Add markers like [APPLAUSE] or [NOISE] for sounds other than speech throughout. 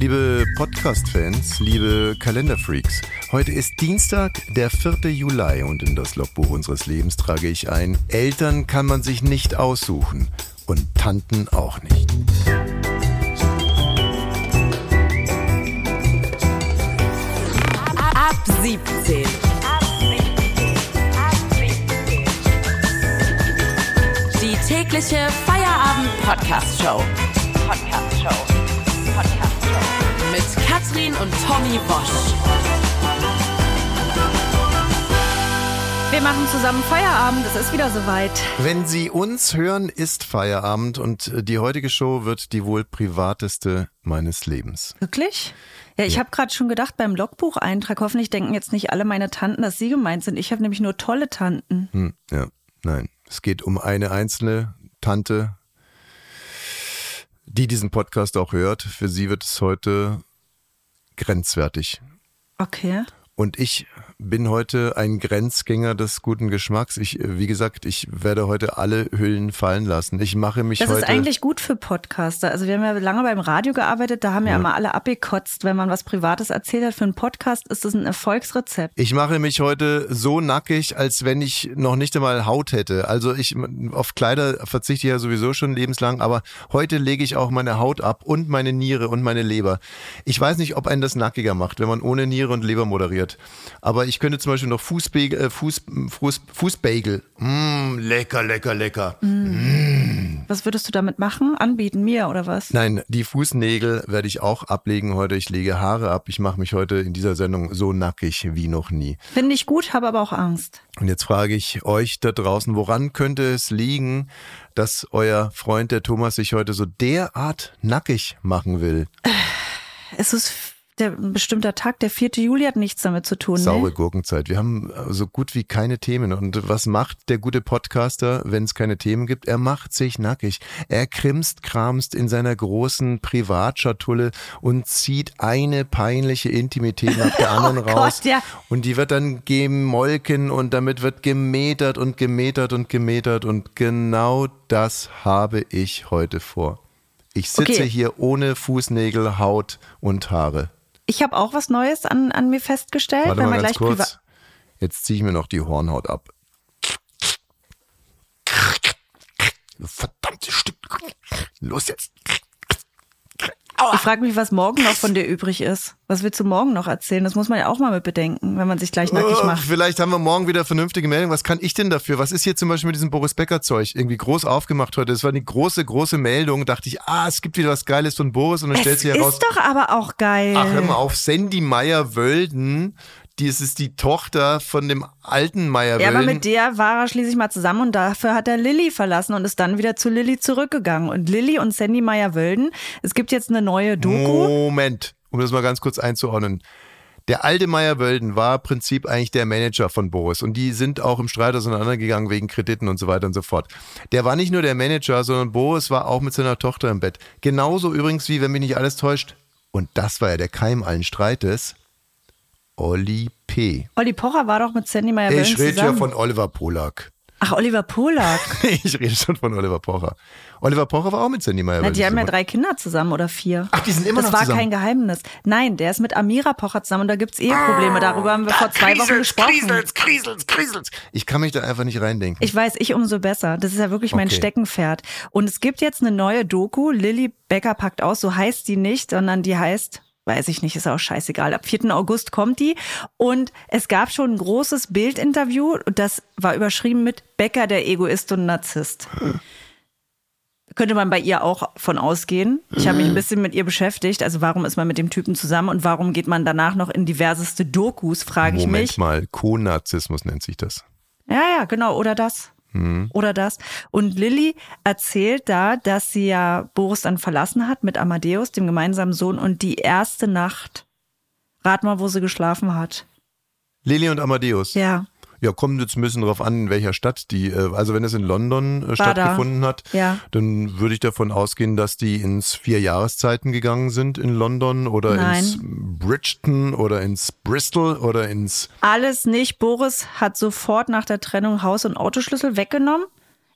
Liebe Podcast-Fans, liebe Kalenderfreaks, heute ist Dienstag, der 4. Juli und in das Logbuch unseres Lebens trage ich ein, Eltern kann man sich nicht aussuchen und Tanten auch nicht. Ab 17. Die tägliche Feierabend-Podcast-Show. Podcast-Show. Podcast-Show. Mit Katrin und Tommy Bosch. Wir machen zusammen Feierabend, es ist wieder soweit. Wenn Sie uns hören, ist Feierabend und die heutige Show wird die wohl privateste meines Lebens. Wirklich? Ja, ich habe gerade schon gedacht beim Logbucheintrag, hoffentlich denken jetzt nicht alle meine Tanten, dass sie gemeint sind. Ich habe nämlich nur tolle Tanten. Hm, ja, nein. Es geht um eine einzelne Tante, die diesen Podcast auch hört. Für sie wird es heute grenzwertig. Okay. Und ich bin heute ein Grenzgänger des guten Geschmacks. Ich, wie gesagt, ich werde heute alle Hüllen fallen lassen. Ich mache mich Das heute. ist eigentlich gut für Podcaster. Also wir haben ja lange beim Radio gearbeitet, da haben ja, immer alle abgekotzt, wenn man was Privates erzählt hat. Für einen Podcast ist das ein Erfolgsrezept. Ich mache mich heute so nackig, als wenn ich noch nicht einmal Haut hätte. Also ich auf Kleider verzichte ich ja sowieso schon lebenslang, aber heute lege ich auch meine Haut ab und meine Niere und meine Leber. Ich weiß nicht, ob einen das nackiger macht, wenn man ohne Niere und Leber moderiert. Aber ich könnte zum Beispiel noch Fußbagel, äh, Fuß, Fuß, Fußbagel. Mm, lecker, lecker, lecker. Was würdest du damit machen? Anbieten mir oder was? Nein, die Fußnägel werde ich auch ablegen heute. Ich lege Haare ab. Ich mache mich heute in dieser Sendung so nackig wie noch nie. Finde ich gut, habe aber auch Angst. Und jetzt frage ich euch da draußen, woran könnte es liegen, dass euer Freund, der Thomas, sich heute so derart nackig machen will? Es ist der ein bestimmter Tag, der 4. Juli hat nichts damit zu tun. Saure Ne? Gurkenzeit. Wir haben äh, so gut wie keine Themen. Und was macht der gute Podcaster, wenn es keine Themen gibt? Er macht sich nackig. Er krimst, kramst in seiner großen Privatschatulle und zieht eine peinliche Intimität nach der [LAUGHS] anderen Oh raus. Gott, ja. Und die wird dann gemolken und damit wird gemetert und gemetert und gemetert. Und genau das habe ich heute vor. Ich sitze Okay. hier ohne Fußnägel, Haut und Haare. Ich habe auch was Neues an, an mir festgestellt. Warte mal ganz kurz. Jetzt ziehe ich mir noch die Hornhaut ab. Verdammte Stück. Los jetzt. Ich frage mich, was morgen noch von dir übrig ist. Was willst du morgen noch erzählen? Das muss man ja auch mal mit bedenken, wenn man sich gleich nackig Oh, macht. vielleicht haben wir morgen wieder vernünftige Meldung. Was kann ich denn dafür? Was ist hier zum Beispiel mit diesem Boris Becker Zeug irgendwie groß aufgemacht heute? Das war eine große, große Meldung. Dachte ich, ah, es gibt wieder was Geiles von Boris und dann stellt Es sich ist heraus, doch aber auch geil. ach, hör mal auf, Sandy Meyer-Wölden. Die es ist die Tochter von dem alten ja, Meyer-Wölden. aber mit der war er schließlich mal zusammen und dafür hat er Lilly verlassen und ist dann wieder zu Lilly zurückgegangen. Und Lilly und Sandy Meyer-Wölden, es gibt jetzt eine neue Doku. Moment, um das mal ganz kurz einzuordnen. Der alte Meyer-Wölden war im Prinzip eigentlich der Manager von Boris und die sind auch im Streit auseinandergegangen wegen Krediten und so weiter und so fort. Der war nicht nur der Manager, sondern Boris war auch mit seiner Tochter im Bett. Genauso übrigens wie, wenn mich nicht alles täuscht, und das war ja der Keim allen Streites, Olli P. Olli Pocher war doch mit Sandy Meyer-Wölden Ich rede ja von Oliver Polak. Ach, Oliver Polak. [LAUGHS] Ich rede schon von Oliver Pocher. Oliver Pocher war auch mit Sandy Na, Meyer-Wölden die haben ja drei Kinder zusammen oder vier. Ach, die sind immer das noch war zusammen? kein Geheimnis. Nein, der ist mit Amira Pocher zusammen und da gibt's Eheprobleme. Darüber haben wir vor zwei Wochen gesprochen. Kriselt's, kriselt's, kriselt's. Ich kann mich da einfach nicht reindenken. Ich weiß, ich umso besser. Das ist ja wirklich mein Okay. Steckenpferd. Und es gibt jetzt eine neue Doku, Lilly Becker packt aus, so heißt die nicht, sondern die heißt, weiß ich nicht, ist auch scheißegal. Ab 4. August kommt die. Und es gab schon ein großes Bildinterview, das war überschrieben mit Becker, der Egoist und Narzisst. Könnte man bei ihr auch von ausgehen. Ich habe mich ein bisschen mit ihr beschäftigt. Also warum ist man mit dem Typen zusammen und warum geht man danach noch in diverseste Dokus, frage ich Moment mich. mal, Konarzismus nennt sich das. Ja, ja, genau. Oder das. Mhm. Oder das. Und Lilly erzählt da, dass sie ja Boris dann verlassen hat mit Amadeus, dem gemeinsamen Sohn, und die erste Nacht, rat mal, wo sie geschlafen hat. Lili und Amadeus. Ja. Ja, kommt jetzt ein bisschen drauf an, in welcher Stadt die, äh, also wenn es in London äh, stattgefunden hat, Ja. dann würde ich davon ausgehen, dass die ins vier Jahreszeiten gegangen sind in London oder Nein. ins Bridgeton oder ins Bristol oder ins Alles nicht. Boris hat sofort nach der Trennung Haus- und Autoschlüssel weggenommen.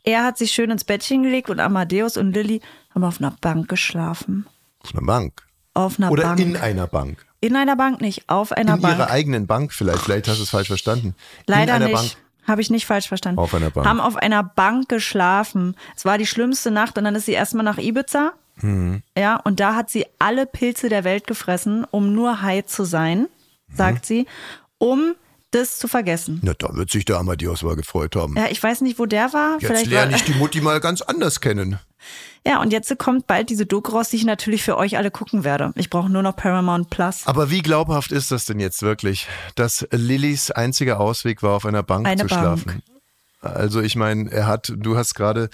Er hat sich schön ins Bettchen gelegt und Amadeus und Lilly haben auf einer Bank geschlafen. auf einer Bank. auf einer Oder Bank. in einer Bank. In einer Bank nicht, auf einer In Bank. ihrer eigenen Bank vielleicht. Vielleicht hast du es falsch verstanden. Leider in nicht. Bank. Habe ich nicht falsch verstanden. Auf einer Bank. Haben auf einer Bank geschlafen. Es war die schlimmste Nacht und dann ist sie erstmal nach Ibiza. Mhm. Ja, und da hat sie alle Pilze der Welt gefressen, um nur high zu sein, Mhm. sagt sie, um das zu vergessen. Na, da wird sich der Amadeus mal gefreut haben. Ja, ich weiß nicht, wo der war. Jetzt Vielleicht lerne ich die Mutti mal ganz anders kennen. Ja, und jetzt kommt bald diese Doku raus, die ich natürlich für euch alle gucken werde. Ich brauche nur noch Paramount Plus. Aber wie glaubhaft ist das denn jetzt wirklich, dass Lillys einziger Ausweg war, auf einer Bank Eine zu Bank. schlafen? Also ich meine, er hat, du hast gerade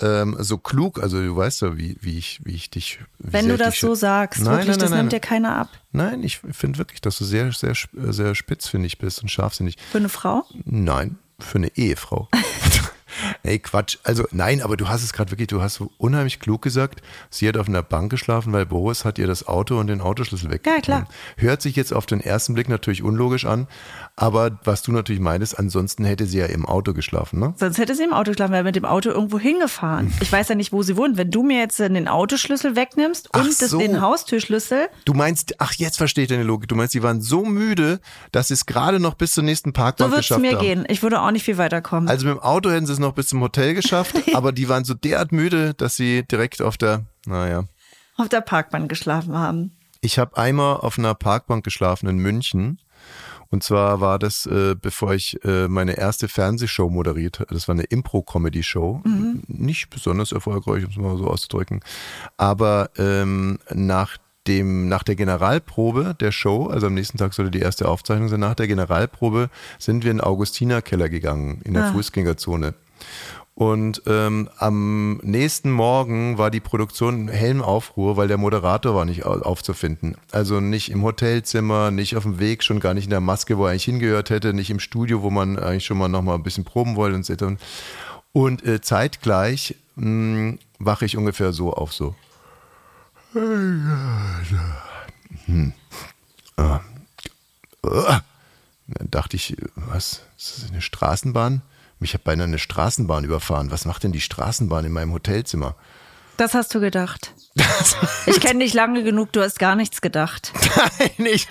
ähm, so klug, also du weißt ja, wie, wie ich, wie ich dich. Wie Wenn du das so sagst, Nein, wirklich, nein, das nein, nimmt nein. dir keiner ab. Nein, ich finde wirklich, dass du sehr, sehr, sehr spitzfindig bist und scharfsinnig. Für eine Frau? Nein, für eine Ehefrau. [LAUGHS] Ey, Quatsch. Also nein, aber du hast es gerade wirklich, du hast so unheimlich klug gesagt, sie hat auf einer Bank geschlafen, weil Boris hat ihr das Auto und den Autoschlüssel weggenommen. Ja, klar. Hört sich jetzt auf den ersten Blick natürlich unlogisch an, aber was du natürlich meinst, ansonsten hätte sie ja im Auto geschlafen, ne? Sonst hätte sie im Auto geschlafen, wäre mit dem Auto irgendwo hingefahren. Ich weiß ja nicht, wo sie wohnt. Wenn du mir jetzt den Autoschlüssel wegnimmst und das, so. den Haustürschlüssel, Du meinst, ach, jetzt verstehe ich deine Logik. Du meinst, sie waren so müde, dass sie es gerade noch bis zur nächsten so Parkbank wird es geschafft mir haben. gehen. Ich würde auch nicht viel weiterkommen. Also mit dem Auto hätten sie es noch bis zum Hotel geschafft, [LAUGHS] aber die waren so derart müde, dass sie direkt auf der, naja. auf der Parkbank geschlafen haben. Ich habe einmal auf einer Parkbank geschlafen in München. Und zwar war das, äh, bevor ich äh, meine erste Fernsehshow moderiert habe. Das war eine Impro-Comedy-Show. Nicht besonders erfolgreich, um es mal so auszudrücken. Aber ähm, nach dem, nach der Generalprobe der Show, also am nächsten Tag sollte die erste Aufzeichnung sein, nach der Generalprobe sind wir in den Augustinerkeller gegangen, in der Fußgängerzone. Und ähm, am nächsten Morgen war die Produktion in hellem Aufruhr, weil der Moderator war nicht au- aufzufinden. Also nicht im Hotelzimmer, nicht auf dem Weg, schon gar nicht in der Maske, wo er eigentlich hingehört hätte, nicht im Studio, wo man eigentlich schon mal noch mal ein bisschen proben wollte und so. Und äh, zeitgleich mh, wache ich ungefähr so auf so. Uah. Dann dachte ich, was, ist das eine Straßenbahn? Mich hat beinahe eine Straßenbahn überfahren. Was macht denn die Straßenbahn in meinem Hotelzimmer? Das hast du gedacht. [LAUGHS] Ich kenne dich lange genug, du hast gar nichts gedacht. [LAUGHS] Nein, ich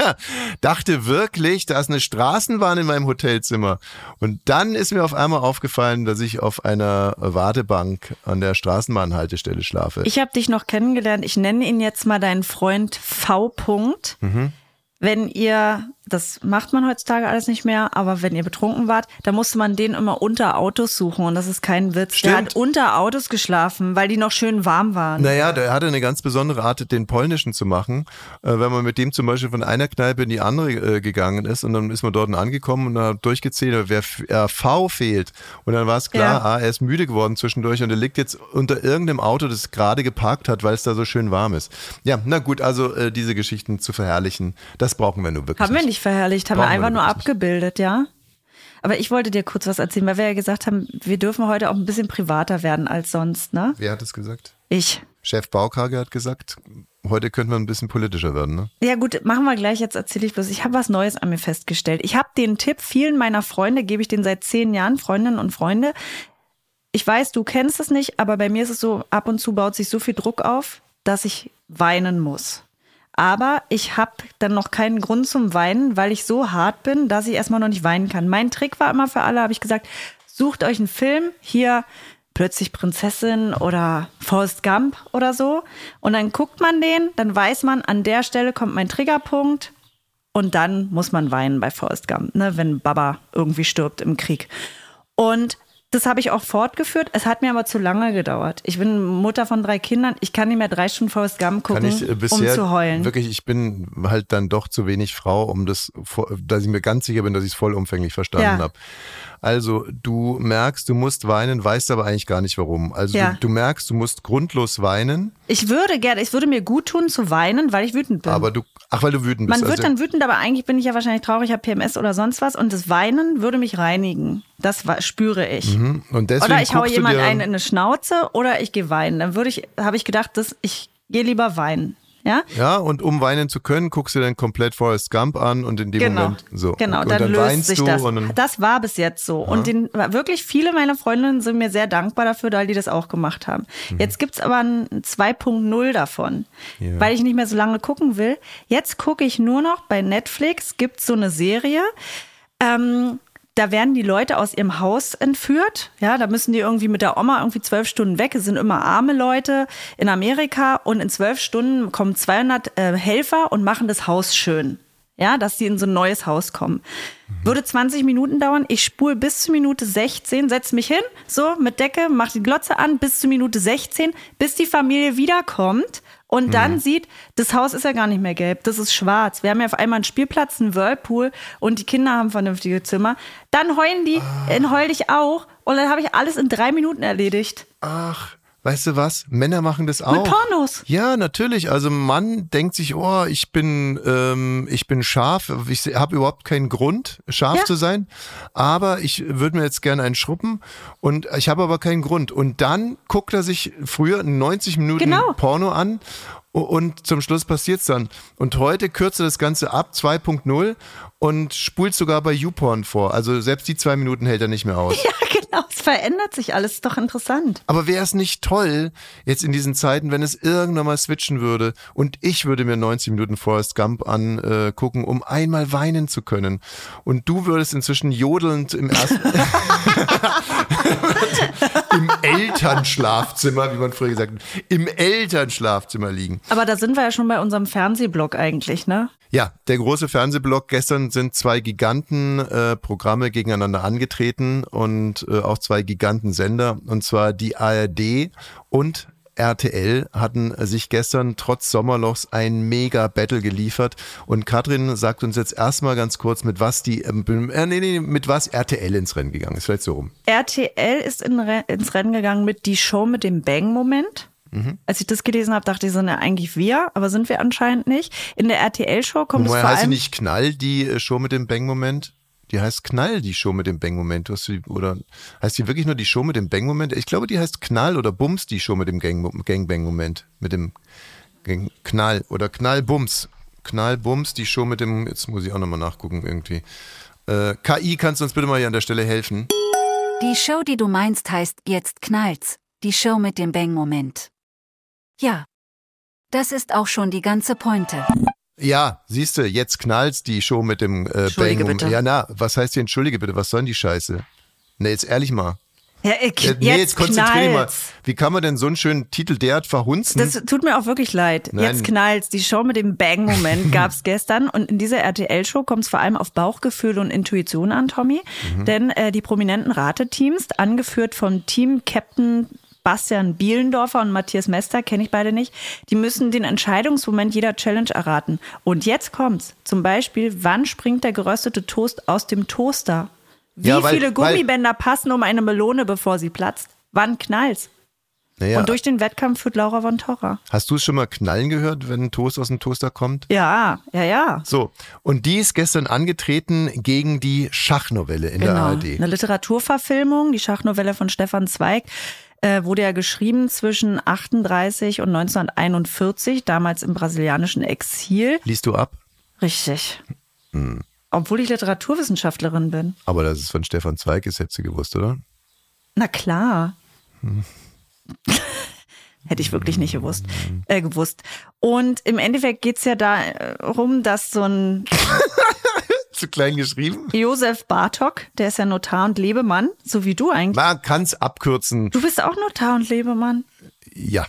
dachte wirklich, da ist eine Straßenbahn in meinem Hotelzimmer. Und dann ist mir auf einmal aufgefallen, dass ich auf einer Wartebank an der Straßenbahnhaltestelle schlafe. Ich habe dich noch kennengelernt. Ich nenne ihn jetzt mal deinen Freund V. -Punkt. Mhm. Wenn ihr, das macht man heutzutage alles nicht mehr, aber wenn ihr betrunken wart, da musste man den immer unter Autos suchen und das ist kein Witz. Der Stimmt. hat unter Autos geschlafen, weil die noch schön warm waren. Naja, der hatte eine ganz besondere Art, den polnischen zu machen. Äh, wenn man mit dem zum Beispiel von einer Kneipe in die andere äh, gegangen ist und dann ist man dort angekommen und hat durchgezählt, wer äh, V fehlt. Und dann war es klar, Ja. ah, er ist müde geworden zwischendurch und er liegt jetzt unter irgendeinem Auto, das gerade geparkt hat, weil es da so schön warm ist. Ja, na gut, also äh, diese Geschichten zu verherrlichen, das brauchen wir nur wirklich Haben wir nicht verherrlicht, haben Brauchen wir wir einfach nur abgebildet, ja? Aber ich wollte dir kurz was erzählen, weil wir ja gesagt haben, wir dürfen heute auch ein bisschen privater werden als sonst, ne? Wer hat es gesagt? Ich. Chef Baukage hat gesagt, heute könnte man ein bisschen politischer werden, ne? Ja gut, machen wir gleich. Jetzt erzähle ich bloß. Ich habe was Neues an mir festgestellt. Ich habe den Tipp vielen meiner Freunde, gebe ich den seit zehn Jahren, Freundinnen und Freunde. Ich weiß, du kennst es nicht, aber bei mir ist es so, ab und zu baut sich so viel Druck auf, dass ich weinen muss. Aber ich habe dann noch keinen Grund zum Weinen, weil ich so hart bin, dass ich erstmal noch nicht weinen kann. Mein Trick war immer für alle, habe ich gesagt, sucht euch einen Film, hier plötzlich Prinzessin oder Forrest Gump oder so. Und dann guckt man den, dann weiß man, an der Stelle kommt mein Triggerpunkt und dann muss man weinen bei Forrest Gump, ne, wenn Baba irgendwie stirbt im Krieg. Und das habe ich auch fortgeführt. Es hat mir aber zu lange gedauert. Ich bin Mutter von drei Kindern. Ich kann nicht mehr drei Stunden Forrest Gump gucken, ich äh, um zu heulen. wirklich, ich bin halt dann doch zu wenig Frau, um das, dass ich mir ganz sicher bin, dass ich es vollumfänglich verstanden Ja. habe. Also du merkst, du musst weinen, weißt aber eigentlich gar nicht warum. Also Ja. du, du merkst, du musst grundlos weinen, Ich würde gerne, es würde mir gut tun zu weinen, weil ich wütend bin. aber du, ach weil du wütend bist. Man wird also, dann wütend, aber eigentlich bin ich ja wahrscheinlich traurig, habe PMS oder sonst was und das Weinen würde mich reinigen. Das spüre ich. Mhm. Oder ich haue guckst jemand du dir, einen in eine Schnauze oder ich gehe weinen. Dann würde ich, habe ich gedacht, dass ich gehe lieber weinen. Ja, Ja, und um weinen zu können, guckst du dann komplett Forrest Gump an und in dem genau. Moment so. Genau, und, dann, und dann löst weinst sich du das. und dann, das war bis jetzt so. Und den, wirklich viele meiner Freundinnen sind mir sehr dankbar dafür, weil die das auch gemacht haben. Jetzt gibt's aber ein 2.0 davon, Mhm. Ja. weil ich nicht mehr so lange gucken will. Jetzt gucke ich nur noch bei Netflix, gibt's so eine Serie. Ähm, da werden die Leute aus ihrem Haus entführt. Ja, da müssen die irgendwie mit der Oma irgendwie zwölf Stunden weg. Es sind immer arme Leute in Amerika und in zwölf Stunden kommen 200 äh, Helfer und machen das Haus schön. Ja, dass sie in so ein neues Haus kommen. Würde 20 Minuten dauern. Ich spule bis zur Minute 16, setze mich hin, so mit Decke, mach die Glotze an, bis zur Minute 16, bis die Familie wiederkommt und dann sieht, das Haus ist ja gar nicht mehr gelb, das ist schwarz. Wir haben ja auf einmal einen Spielplatz, einen Whirlpool und die Kinder haben vernünftige Zimmer. Dann heulen die, dann heul ich auch und dann habe ich alles in drei Minuten erledigt. ach, weißt du was? Männer machen das auch. Mit Pornos. Ja, natürlich. Also ein Mann denkt sich, oh, ich bin, ähm, ich bin scharf. Ich habe überhaupt keinen Grund, scharf Ja. zu sein. Aber ich würde mir jetzt gerne einen schruppen und ich habe aber keinen Grund. Und dann guckt er sich früher 90 Minuten Genau. Porno an und zum Schluss passiert's dann. Und heute kürzt er das Ganze ab, 2.0 und spult sogar bei YouPorn vor. Also selbst die zwei Minuten hält er nicht mehr aus. [LAUGHS] Ja, genau. Es verändert sich alles. Ist doch interessant. Aber wäre es nicht toll, jetzt in diesen Zeiten, wenn es irgendwann mal switchen würde und ich würde mir 90 Minuten Forrest Gump angucken, um einmal weinen zu können. Und du würdest inzwischen jodelnd im ersten [LAUGHS] [LAUGHS] Elternschlafzimmer, wie man früher gesagt hat, im Elternschlafzimmer liegen. Aber da sind wir ja schon bei unserem Fernsehblog eigentlich, ne? Ja, der große Fernsehblock. Gestern sind zwei Gigantenprogramme äh, Programme gegeneinander angetreten und äh, auch zwei Gigantensender. Und zwar die ARD und RTL hatten sich gestern trotz Sommerlochs ein mega Battle geliefert. Und Katrin sagt uns jetzt erstmal ganz kurz, mit was die, ähm, äh, nee, nee, mit was RTL ins Rennen gegangen ist. Vielleicht so rum. RTL ist in Re ins Rennen gegangen mit die Show mit dem Bang-Moment. Mhm. Als ich das gelesen habe, dachte ich, sind ja eigentlich wir, aber sind wir anscheinend nicht. In der RTL-Show kommt es Woher vor heißt sie allem. nicht Knall, die äh, Show mit dem Bang-Moment? Die heißt Knall, die Show mit dem Bang-Moment. Oder heißt die wirklich nur die Show mit dem Bang-Moment? Ich glaube, die heißt Knall oder Bums, die Show mit dem Gang- Gang-Bang-Moment. Mit dem Gang Knall oder Knall-Bums. Knall-Bums, die Show mit dem, jetzt muss ich auch nochmal nachgucken irgendwie. Äh, KI, kannst du uns bitte mal hier an der Stelle helfen? Die Show, die du meinst, heißt Jetzt knallt's. Die Show mit dem Bang-Moment. Ja. Das ist auch schon die ganze Pointe. Ja, siehst du, jetzt knallt's, die Show mit dem äh, Entschuldige Bang-Moment. bitte. Ja, na, was heißt hier Entschuldige bitte? Was soll denn die Scheiße? Ne, jetzt ehrlich mal. Ja, ich, Ja, nee, jetzt konzentrier dich mal. Wie kann man denn so einen schönen Titel derart verhunzen? Das tut mir auch wirklich leid. Nein. Jetzt knallt's. Die Show mit dem Bang-Moment [LAUGHS] gab's gestern. Und in dieser RTL-Show kommt es vor allem auf Bauchgefühl und Intuition an, Tommy. Mhm. Denn äh, die prominenten Rateteams, angeführt von Team-Captain Bastian Bielendorfer und Matthias Mester, kenne ich beide nicht, die müssen den Entscheidungsmoment jeder Challenge erraten. Und jetzt kommt's. Zum Beispiel, wann springt der geröstete Toast aus dem Toaster? Wie Ja, weil- viele weil- Gummibänder passen um eine Melone, bevor sie platzt? Wann knallt's? naja, Und durch den Wettkampf führt Laura von Torra. hast du es schon mal knallen gehört, wenn ein Toast aus dem Toaster kommt? Ja, ja, ja. So, und die ist gestern angetreten gegen die Schachnovelle in der Genau. ARD. Eine Literaturverfilmung, die Schachnovelle von Stefan Zweig, äh, wurde ja geschrieben zwischen 38 und 1941, damals im brasilianischen Exil. Liest du ab? Richtig. Hm. Obwohl ich Literaturwissenschaftlerin bin. Aber dass es von Stefan Zweig ist, hättest du gewusst, oder? Na klar. [LAUGHS] Hätte ich wirklich nicht gewusst. Äh, gewusst. Und im Endeffekt geht's ja darum, dass so ein [LAUGHS] Zu klein geschrieben? Josef Bartok, der ist ja Notar und Lebemann, so wie du eigentlich. Man kann es abkürzen. Du bist auch Notar und Lebemann. Ja,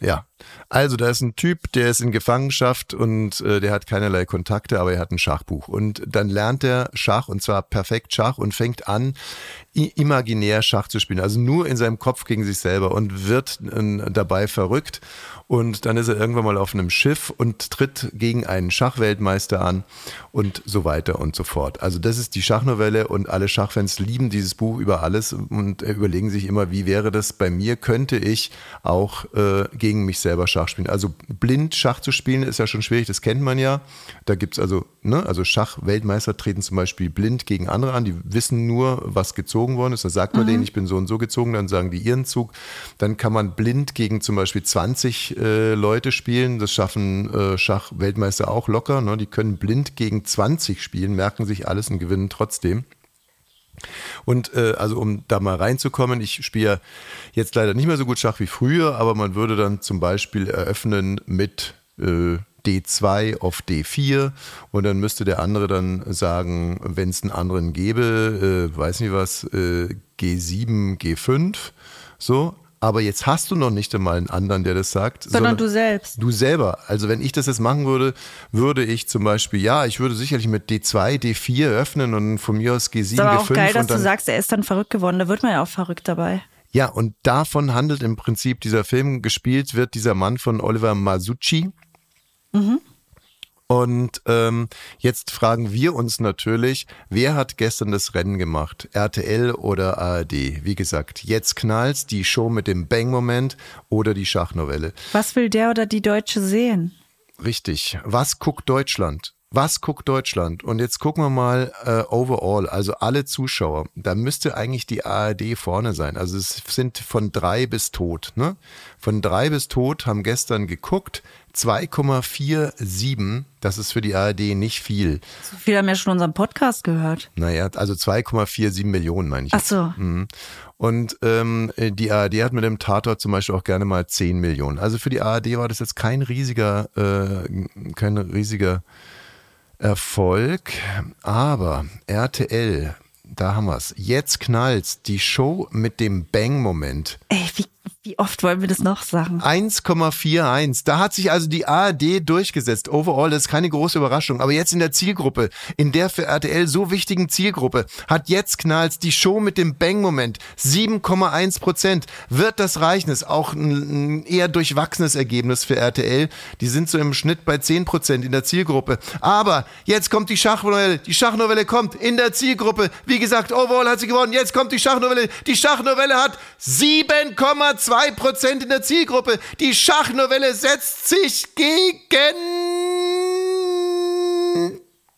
ja. Also da ist ein Typ, der ist in Gefangenschaft und äh, der hat keinerlei Kontakte, aber er hat ein Schachbuch. Und dann lernt er Schach und zwar perfekt Schach und fängt an, imaginär Schach zu spielen. Also nur in seinem Kopf gegen sich selber und wird äh, dabei verrückt. Und dann ist er irgendwann mal auf einem Schiff und tritt gegen einen Schachweltmeister an und so weiter und so fort. Also das ist die Schachnovelle und alle Schachfans lieben dieses Buch über alles und äh, überlegen sich immer, wie wäre das bei mir? Könnte ich auch äh, gegen mich selber Schach spielen. Also blind Schach zu spielen ist ja schon schwierig, das kennt man ja. Da gibt's also, ne, also Schach-Weltmeister treten zum Beispiel blind gegen andere an, die wissen nur, was gezogen worden ist. Da sagt man denen, ich bin so und so gezogen, dann sagen die ihren Zug. Dann kann man blind gegen zum Beispiel 20 äh, Leute spielen. Das schaffen äh, Schach-Weltmeister auch locker. Ne? Die können blind gegen 20 spielen, merken sich alles und gewinnen trotzdem. Und äh, also um da mal reinzukommen, ich spiele jetzt leider nicht mehr so gut Schach wie früher, aber man würde dann zum Beispiel eröffnen mit äh, D2 auf D4 und dann müsste der andere dann sagen, wenn es einen anderen gäbe, äh, weiß nicht was, äh, G7, G5, so. Aber jetzt hast du noch nicht einmal einen anderen, der das sagt. Sondern du selbst. Du selber. Also wenn ich das jetzt machen würde, würde ich zum Beispiel, ja, ich würde sicherlich mit D2, D4 öffnen und von mir aus G7, Ist aber auch G5 geil, dass du sagst, er ist dann verrückt geworden. Da wird man ja auch verrückt dabei. ja, und davon handelt im Prinzip dieser Film. Gespielt wird dieser Mann von Oliver Masucci. Und ähm, jetzt fragen wir uns natürlich, wer hat gestern das Rennen gemacht? RTL oder ARD? Wie gesagt, jetzt knallt's, die Show mit dem Bang-Moment oder die Schachnovelle. Was will der oder die Deutsche sehen? Richtig. Was guckt Deutschland? Was guckt Deutschland? Und jetzt gucken wir mal äh, overall, also alle Zuschauer. Da müsste eigentlich die ARD vorne sein. Also es sind von drei bis tot. Ne? Von drei bis tot haben gestern geguckt 2,47. Das ist für die ARD nicht viel. So viele haben ja schon unseren Podcast gehört. Naja, also 2,47 Millionen meine ich. Ach so. Mhm. Und ähm, die ARD hat mit dem Tatort zum Beispiel auch gerne mal 10 Millionen. Also für die ARD war das jetzt kein riesiger, äh, kein riesiger Erfolg. Aber RTL, da haben wir's. Jetzt knallt's. Die Show mit dem Bang-Moment. Ey, wie, wie oft wollen wir das noch sagen? 1,41. Da hat sich also die ARD durchgesetzt. Overall, das ist keine große Überraschung. Aber jetzt in der Zielgruppe, in der für RTL so wichtigen Zielgruppe, hat jetzt Knalls die Show mit dem Bang-Moment 7,1 Prozent. Wird das reichen? Ist auch ein, eher durchwachsenes Ergebnis für RTL. Die sind so im Schnitt bei 10 Prozent in der Zielgruppe. Aber jetzt kommt die Schachnovelle. Die Schachnovelle kommt in der Zielgruppe. Wie gesagt, Overall hat sie gewonnen. Jetzt kommt die Schachnovelle. Die Schachnovelle hat 7,2 Prozent in der Zielgruppe. Die Schachnovelle setzt sich gegen.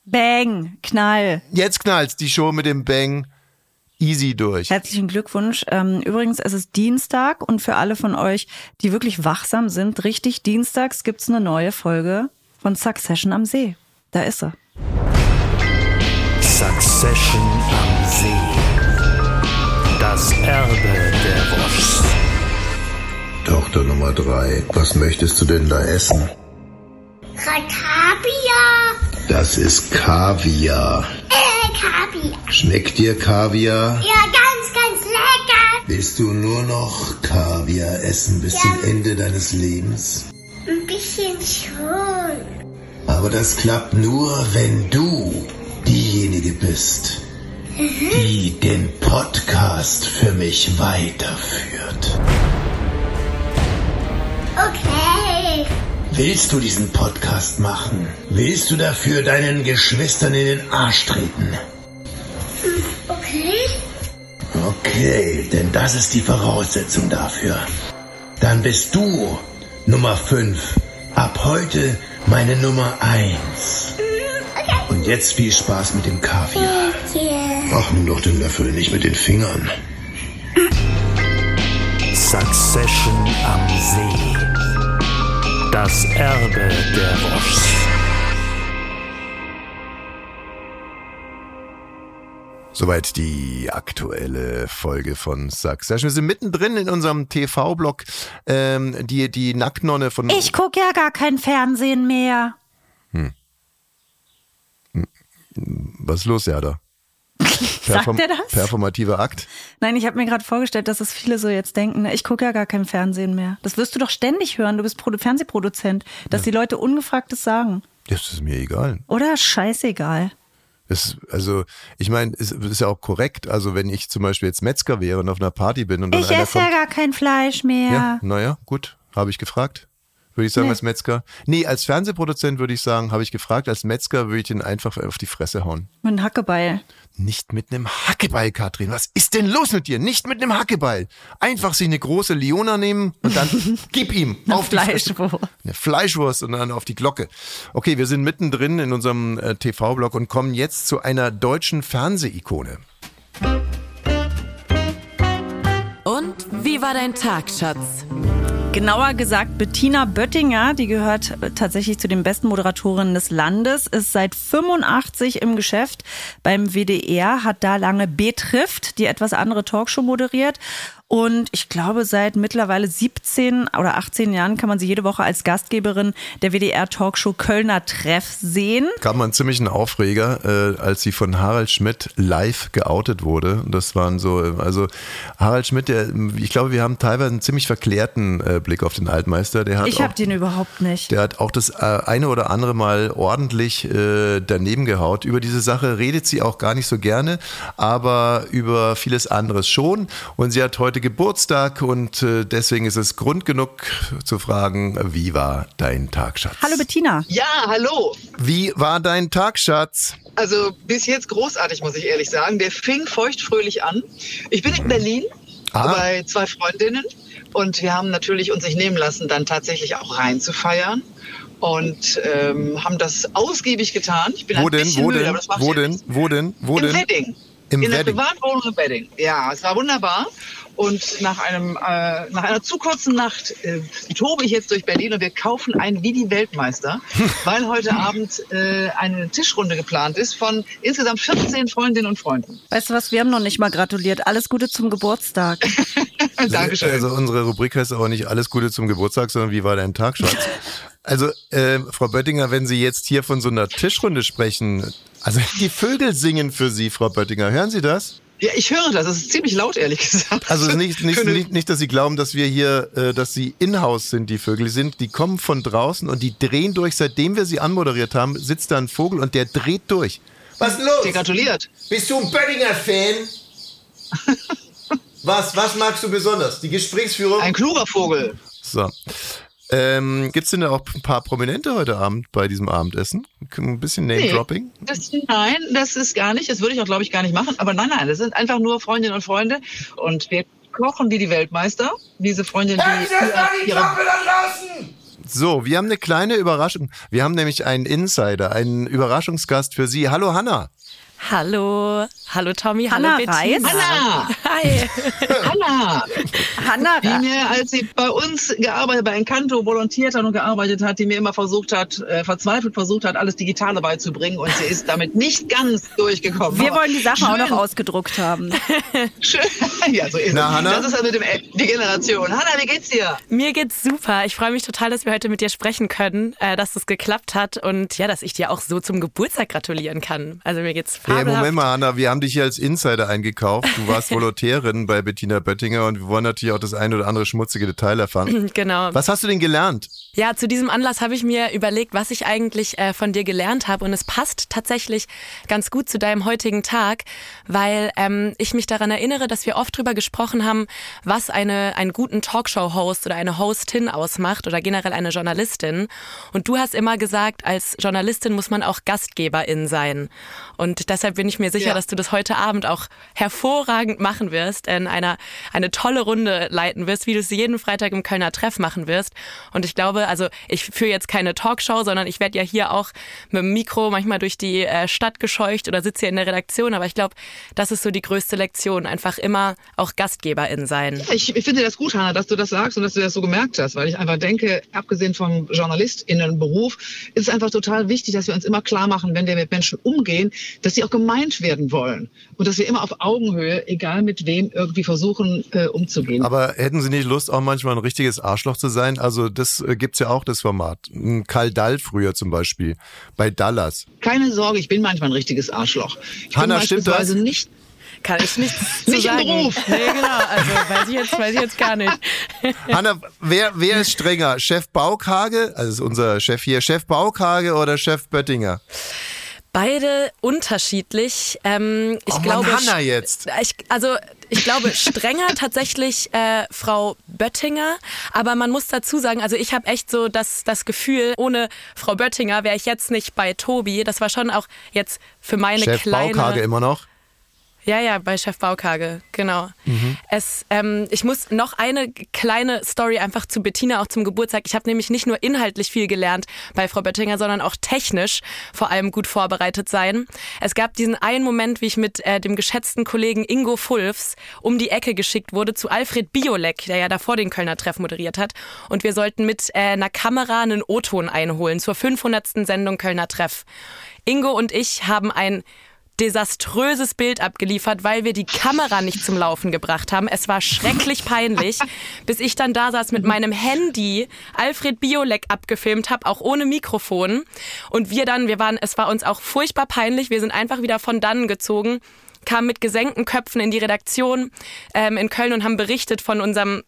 Bang, Knall. Jetzt knallt's die Show mit dem Bang easy durch. Herzlichen Glückwunsch. Ähm, übrigens, es ist Dienstag und für alle von euch, die wirklich wachsam sind, richtig, dienstags gibt's eine neue Folge von Succession am See. Da ist er. Succession am See. Das Erbe der Woschs. Tochter Nummer drei, was möchtest du denn da essen? Kaviar. Das ist Kaviar. Äh, Kaviar. Schmeckt dir Kaviar? Ja, ganz, ganz lecker. Willst du nur noch Kaviar essen bis zum Ende deines Lebens? Ein bisschen schon. Aber das klappt nur, wenn du diejenige bist, die den Podcast für mich weiterführt. Okay. Willst du diesen Podcast machen? Willst du dafür deinen Geschwistern in den Arsch treten? Okay. Okay, denn das ist die Voraussetzung dafür. Dann bist du Nummer 5. Ab heute meine Nummer 1. Und jetzt viel Spaß mit dem Kaviar. Yeah. Ach, nimm doch den Löffel, nicht mit den Fingern. Succession am See. Das Erbe der Woschs. Soweit die aktuelle Folge von Succession. Wir sind mittendrin in unserem TV-Blog. Ähm, die, die Nacktnonne von. Ich guck ja gar kein Fernsehen mehr. Was ist los, Jada? Sagt er das? Performativer Akt. Nein, ich habe mir gerade vorgestellt, dass es viele so jetzt denken, ne, ich gucke ja gar kein Fernsehen mehr. Das wirst du doch ständig hören, du bist Produ Fernsehproduzent, dass die Leute ungefragtes sagen. Das ist mir egal. Oder scheißegal. Es, also, ich meine, es ist ja auch korrekt. Also, wenn ich zum Beispiel jetzt Metzger wäre und auf einer Party bin und dann Ich esse ja gar kein Fleisch mehr. Ja, naja, gut, habe ich gefragt. Würde ich sagen, als Metzger. Nee, als Fernsehproduzent würde ich sagen, habe ich gefragt. Als Metzger würde ich den einfach auf die Fresse hauen. Mit einem Hackebeil. Nicht mit einem Hackebeil, Katrin. Was ist denn los mit dir? Nicht mit einem Hackebeil. Einfach sich eine große Leona nehmen und dann [LAUGHS] gib ihm auf die Fresse. Fleischwurst. Eine Fleischwurst und dann auf die Glocke. Okay, wir sind mittendrin in unserem äh, TV-Blog und kommen jetzt zu einer deutschen Fernsehikone. Und wie war dein Tag, Schatz? Genauer gesagt, Bettina Böttinger, die gehört äh, tatsächlich zu den besten Moderatorinnen des Landes, ist seit 85 im Geschäft beim WDR, hat da lange Betrifft, die etwas andere Talkshow moderiert. Und ich glaube, seit mittlerweile 17 oder 18 Jahren kann man sie jede Woche als Gastgeberin der WDR-Talkshow Kölner Treff sehen. Gab man ziemlich einen Aufreger, äh, als sie von Harald Schmidt live geoutet wurde. Das waren so, äh, also Harald Schmidt, der, ich glaube, wir haben teilweise einen ziemlich verklärten äh, Blick auf den Altmeister. Der hat Ich habe den überhaupt nicht. Der hat auch das äh, eine oder andere Mal ordentlich äh, daneben gehaut. Über diese Sache redet sie auch gar nicht so gerne, aber über vieles anderes schon. Und sie hat heute Geburtstag und äh, deswegen ist es Grund genug zu fragen, wie war dein Tag, Schatz? Hallo Bettina. Ja, hallo. Wie war dein Tag, Schatz? Also bis jetzt großartig, muss ich ehrlich sagen. Der fing feuchtfröhlich an. Ich bin in Berlin Ah. bei zwei Freundinnen und wir haben natürlich uns nicht nehmen lassen, dann tatsächlich auch reinzufeiern und ähm, haben das ausgiebig getan. Ich bin Wo ein denn, bisschen wo müde, denn, aber das macht wo denn, wo denn, wo Im denn? Wedding. Im in der Wedding. Privatwohnung im Wedding. Ja, es war wunderbar. Und nach, einem, äh, nach einer zu kurzen Nacht äh, tobe ich jetzt durch Berlin und wir kaufen ein wie die Weltmeister, [LAUGHS] weil heute Abend äh, eine Tischrunde geplant ist von insgesamt 14 Freundinnen und Freunden. Weißt du was, wir haben noch nicht mal gratuliert. Alles Gute zum Geburtstag. [LAUGHS] Dankeschön. Also unsere Rubrik heißt auch nicht alles Gute zum Geburtstag, sondern wie war dein Tag, Schatz? [LAUGHS] Also, äh, Frau Böttinger, wenn Sie jetzt hier von so einer Tischrunde sprechen, also die Vögel singen für Sie, Frau Böttinger. Hören Sie das? Ja, ich höre das. Das ist ziemlich laut, ehrlich gesagt. Also nicht, nicht, nicht, nicht, dass Sie glauben, dass wir hier, äh, dass Sie in-house sind, die Vögel Die sind. Die kommen von draußen und die drehen durch. Seitdem wir sie anmoderiert haben, sitzt da ein Vogel und der dreht durch. Was ist Dir los? gratuliert. Bist du ein Böttinger-Fan? [LAUGHS] Was, was magst du besonders? Die Gesprächsführung? Ein kluger Vogel. So. Ähm, Gibt es denn da auch ein paar Prominente heute Abend bei diesem Abendessen? Ein bisschen Name-Dropping? Das, nein, das ist gar nicht. Das würde ich auch, glaube ich, gar nicht machen. Aber nein, nein, das sind einfach nur Freundinnen und Freunde. Und wir kochen wie die Weltmeister. Diese Freundin, die ihre, So, wir haben eine kleine Überraschung. Wir haben nämlich einen Insider, einen Überraschungsgast für Sie. Hallo Hanna. Hallo, hallo Tommy, Hanna hallo. Reis? Anna, Hi. Anna, Hanna, die mir, als sie bei uns gearbeitet, bei Encanto volontiert hat und gearbeitet hat, die mir immer versucht hat, äh, verzweifelt versucht hat, alles Digitale beizubringen. Und sie ist damit nicht ganz durchgekommen. wir Aber wollen die Sachen auch noch schön, ausgedruckt haben. [LAUGHS] Schön. Ja, so ist Na, es. Hanna? Das ist also dem, die Generation. Hanna, wie geht's dir? Mir geht's super. Ich freue mich total, dass wir heute mit dir sprechen können, äh, dass es geklappt hat und ja, dass ich dir auch so zum Geburtstag gratulieren kann. Also mir geht's Hey, fabelhaft. Moment mal, Hanna, wir haben dich hier als Insider eingekauft. Du warst [LAUGHS] Volontärin bei Bettina Böttinger und wir wollen natürlich auch das ein oder andere schmutzige Detail erfahren. Genau. Was hast du denn gelernt? Ja, zu diesem Anlass habe ich mir überlegt, was ich eigentlich äh, von dir gelernt habe. Und es passt tatsächlich ganz gut zu deinem heutigen Tag, weil ähm, ich mich daran erinnere, dass wir oft drüber gesprochen haben, was eine, einen guten Talkshow-Host oder eine Hostin ausmacht oder generell eine Journalistin. Und du hast immer gesagt, als Journalistin muss man auch Gastgeberin sein. Und deshalb bin ich mir sicher, Ja. dass du das heute Abend auch hervorragend machen wirst, in einer eine tolle Runde leiten wirst, wie du es jeden Freitag im Kölner Treff machen wirst. Und ich glaube, also ich führe jetzt keine Talkshow, sondern ich werde ja hier auch mit dem Mikro manchmal durch die äh, Stadt gescheucht oder sitze hier in der Redaktion. Aber ich glaube, das ist so die größte Lektion, einfach immer auch Gastgeberin sein. Ich, ich finde das gut, Hanna, dass du das sagst und dass du das so gemerkt hast, weil ich einfach denke, abgesehen vom JournalistInnenberuf, ist es einfach total wichtig, dass wir uns immer klar machen, wenn wir mit Menschen umgehen, dass sie auch gemeint werden wollen und dass wir immer auf Augenhöhe, egal mit wem, irgendwie versuchen äh, umzugehen. Aber hätten Sie nicht Lust, auch manchmal ein richtiges Arschloch zu sein? Also das äh, gibt's ja auch, das Format. Ein Karl Dall früher zum Beispiel, bei Dallas. Keine Sorge, ich bin manchmal ein richtiges Arschloch. Ich Hanna, bin stimmt beispielsweise das? nicht Kann ich nichts [LAUGHS] zu Nicht im sagen. Beruf. Nee, genau. Also weiß ich jetzt, weiß ich jetzt gar nicht. [LAUGHS] Hanna, wer, wer ist strenger? Chef Baukage, also ist unser Chef hier, Chef Baukage oder Chef Böttinger? Beide unterschiedlich. Ähm, ich Oh Mann, glaube, Hanna jetzt. Ich, also ich glaube [LAUGHS] strenger tatsächlich äh, Frau Böttinger, aber man muss dazu sagen, also ich habe echt so das, das Gefühl, ohne Frau Böttinger wäre ich jetzt nicht bei Tobi. Das war schon auch jetzt für meine Chef kleine. Baukage immer noch. Ja, ja, bei Chef Baukage, genau. Es, ähm, ich muss noch eine kleine Story einfach zu Bettina, auch zum Geburtstag. Ich habe nämlich nicht nur inhaltlich viel gelernt bei Frau Böttinger, sondern auch technisch vor allem gut vorbereitet sein. Es gab diesen einen Moment, wie ich mit äh, dem geschätzten Kollegen Ingo Fulfs um die Ecke geschickt wurde zu Alfred Biolek, der ja davor den Kölner Treff moderiert hat. Und wir sollten mit äh, einer Kamera einen O-Ton einholen zur 500. Sendung Kölner Treff. Ingo und ich haben ein desaströses Bild abgeliefert, weil wir die Kamera nicht zum Laufen gebracht haben. Es war schrecklich peinlich, [LAUGHS] bis ich dann da saß mit meinem Handy, Alfred Biolek abgefilmt habe, auch ohne Mikrofon. Und wir dann, wir waren, es war uns auch furchtbar peinlich. Wir sind einfach wieder von dannen gezogen, kamen mit gesenkten Köpfen in die Redaktion ähm, in Köln und haben berichtet von unserem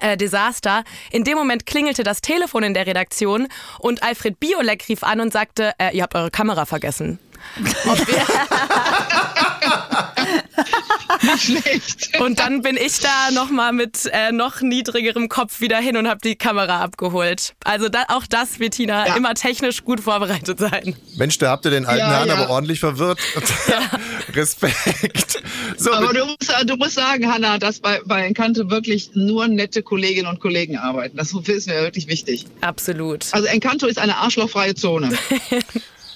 äh, Desaster. In dem Moment klingelte das Telefon in der Redaktion und Alfred Biolek rief an und sagte, äh, ihr habt eure Kamera vergessen. Ob wir [LAUGHS] Nicht schlecht. und dann bin ich da nochmal mit äh, noch niedrigerem Kopf wieder hin und habe die Kamera abgeholt. Also da, auch das, Bettina, Ja. immer technisch gut vorbereitet sein. Mensch, da habt ihr den alten Ja, Herrn ja. aber ordentlich verwirrt. [LAUGHS] [LAUGHS] Respekt. So, Aber du musst, du musst sagen, Hanna, dass bei, bei Encanto wirklich nur nette Kolleginnen und Kollegen arbeiten. Das ist mir wirklich wichtig. Absolut. Also Encanto ist eine arschlochfreie Zone.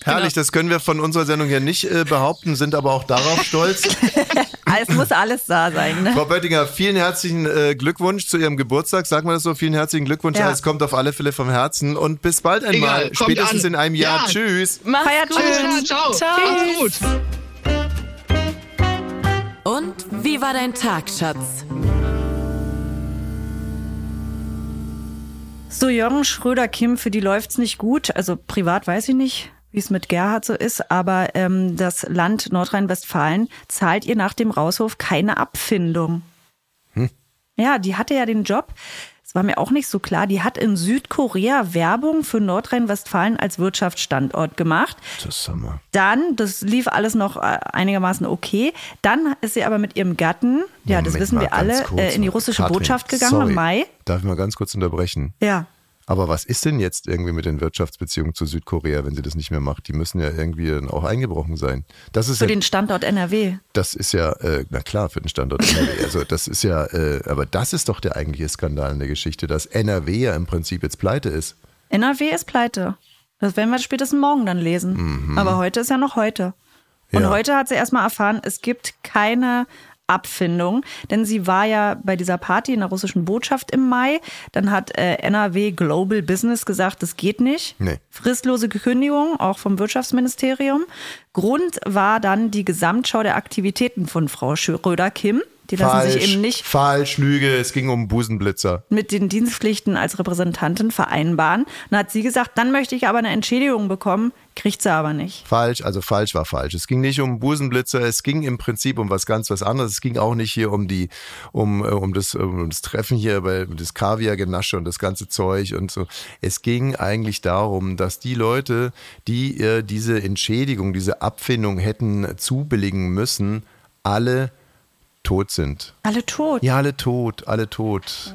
Herrlich, das können wir von unserer Sendung hier nicht äh, behaupten, sind aber auch darauf stolz. [LAUGHS] Es muss alles da sein. Ne? Frau Böttinger, vielen herzlichen äh, Glückwunsch zu Ihrem Geburtstag. Sagen wir das so, vielen herzlichen Glückwunsch. Ja. Es kommt auf alle Fälle vom Herzen und bis bald einmal. Egal, Spätestens an. in einem Jahr. Ja. Tschüss. Macht's Feiert gut. klar, ciao. Ciao. Macht's gut. Und wie war dein Tag, Schatz? So, Jürgen Schröder-Kim, für die läuft's nicht gut. Also privat weiß ich nicht, wie es mit Gerhard so ist, aber ähm, das Land Nordrhein-Westfalen zahlt ihr nach dem Rauswurf keine Abfindung. Ja, die hatte ja den Job. Das war mir auch nicht so klar. Die hat in Südkorea Werbung für Nordrhein-Westfalen als Wirtschaftsstandort gemacht. Zusammen. Dann, das lief alles noch äh, einigermaßen okay. Dann ist sie aber mit ihrem Gatten, ja, das Moment wissen wir alle, kurz äh, in die russische Katrin, Botschaft gegangen sorry. im Mai. Darf ich mal ganz kurz unterbrechen? Ja. Aber was ist denn jetzt irgendwie mit den Wirtschaftsbeziehungen zu Südkorea, wenn sie das nicht mehr macht? Die müssen ja irgendwie dann auch eingebrochen sein. Das ist Für ja, den Standort NRW. das ist ja, äh, na klar, für den Standort NRW. Also das ist ja, äh, aber das ist doch der eigentliche Skandal in der Geschichte, dass NRW ja im Prinzip jetzt pleite ist. NRW ist pleite. Das werden wir spätestens morgen dann lesen. Aber heute ist ja noch heute. Und Mhm. Ja. heute hat sie erstmal erfahren, es gibt keine Abfindung, denn sie war ja bei dieser Party in der russischen Botschaft im Mai. Dann hat äh, NRW Global Business gesagt, das geht nicht. Nee. Fristlose Kündigung, auch vom Wirtschaftsministerium. Grund war dann die Gesamtschau der Aktivitäten von Frau Schröder-Kim. Die lassen sich eben nicht falsch, Lüge, es ging um Busenblitzer. mit den Dienstpflichten als Repräsentantin vereinbaren. Dann hat sie gesagt, dann möchte ich aber eine Entschädigung bekommen, kriegt sie aber nicht. Falsch, also falsch war falsch. Es ging nicht um Busenblitzer, es ging im Prinzip um was ganz was anderes. Es ging auch nicht hier um die, um, äh, um das, um das Treffen hier, bei das Kaviargenasche und das ganze Zeug und so. Es ging eigentlich darum, dass die Leute, die ihr diese Entschädigung, diese Abfindung hätten zubilligen müssen, alle tot sind. Alle tot. Ja, alle tot, alle tot.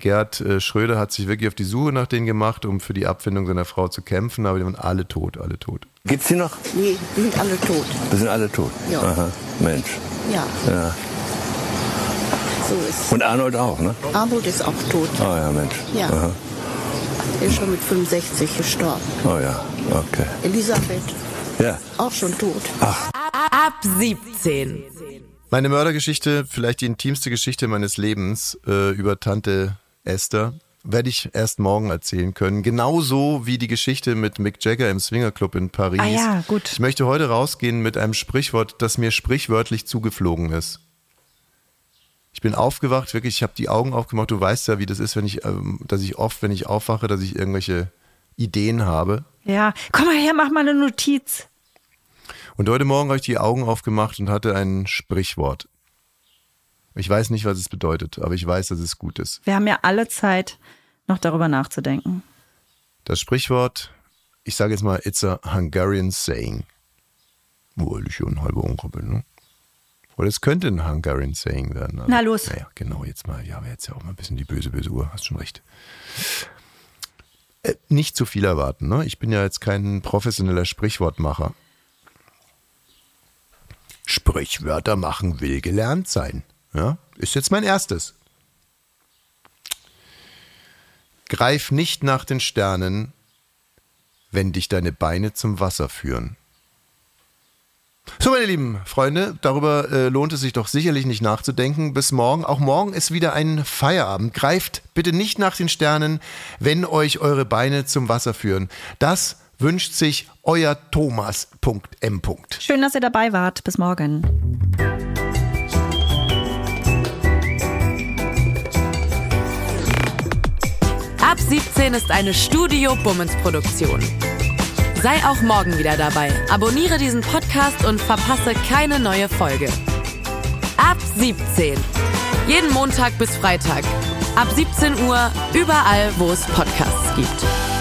Gerd äh, Schröder hat sich wirklich auf die Suche nach denen gemacht, um für die Abfindung seiner Frau zu kämpfen, aber die waren alle tot, alle tot. Gibt's die noch? Nee, die sind alle tot. Wir sind alle tot. Ja. Aha, Mensch. Ja, Ja. so ist Und Arnold auch, ne? Armut ist auch tot. Oh ja, Mensch. Ja. Aha. Er ist schon mit 65 gestorben. Oh ja, okay. Elisabeth, Ja. auch schon tot. Ab 17. Meine Mördergeschichte, vielleicht die intimste Geschichte meines Lebens äh, über Tante Esther, werde ich erst morgen erzählen können. Genauso wie die Geschichte mit Mick Jagger im Swingerclub in Paris. Ah ja, gut. Ich möchte heute rausgehen mit einem Sprichwort, das mir sprichwörtlich zugeflogen ist. Ich bin aufgewacht, wirklich, ich habe die Augen aufgemacht. Du weißt ja, wie das ist, wenn ich, ähm, dass ich oft, wenn ich aufwache, dass ich irgendwelche Ideen habe. Ja, komm mal her, mach mal eine Notiz. Und heute Morgen habe ich die Augen aufgemacht und hatte ein Sprichwort. Ich weiß nicht, was es bedeutet, aber ich weiß, dass es gut ist. Wir haben ja alle Zeit, noch darüber nachzudenken. Das Sprichwort, ich sage jetzt mal, it's a Hungarian saying. Weil ich ja ein halber bin, ne? Oder es könnte ein Hungarian Saying werden. Also, Na los. Naja, genau, jetzt mal, ja, aber jetzt ja auch mal ein bisschen die böse, böse Uhr, hast schon recht. Äh, nicht zu viel erwarten, ne? Ich bin ja jetzt kein professioneller Sprichwortmacher. Sprichwörter machen will gelernt sein. Ja? Ist jetzt mein erstes. Greif nicht nach den Sternen, wenn dich deine Beine zum Wasser führen. So, meine lieben Freunde, darüber äh, lohnt es sich doch sicherlich nicht nachzudenken. Bis morgen. Auch morgen ist wieder ein Feierabend. Greift bitte nicht nach den Sternen, wenn euch eure Beine zum Wasser führen. Das wünscht sich euer Thomas.m. Schön, dass ihr dabei wart. Bis morgen. Ab 17 ist eine Studio Bummens Produktion. Sei auch morgen wieder dabei. Abonniere diesen Podcast und verpasse keine neue Folge. Ab 17. Jeden Montag bis Freitag. Ab 17 Uhr überall, wo es Podcasts gibt.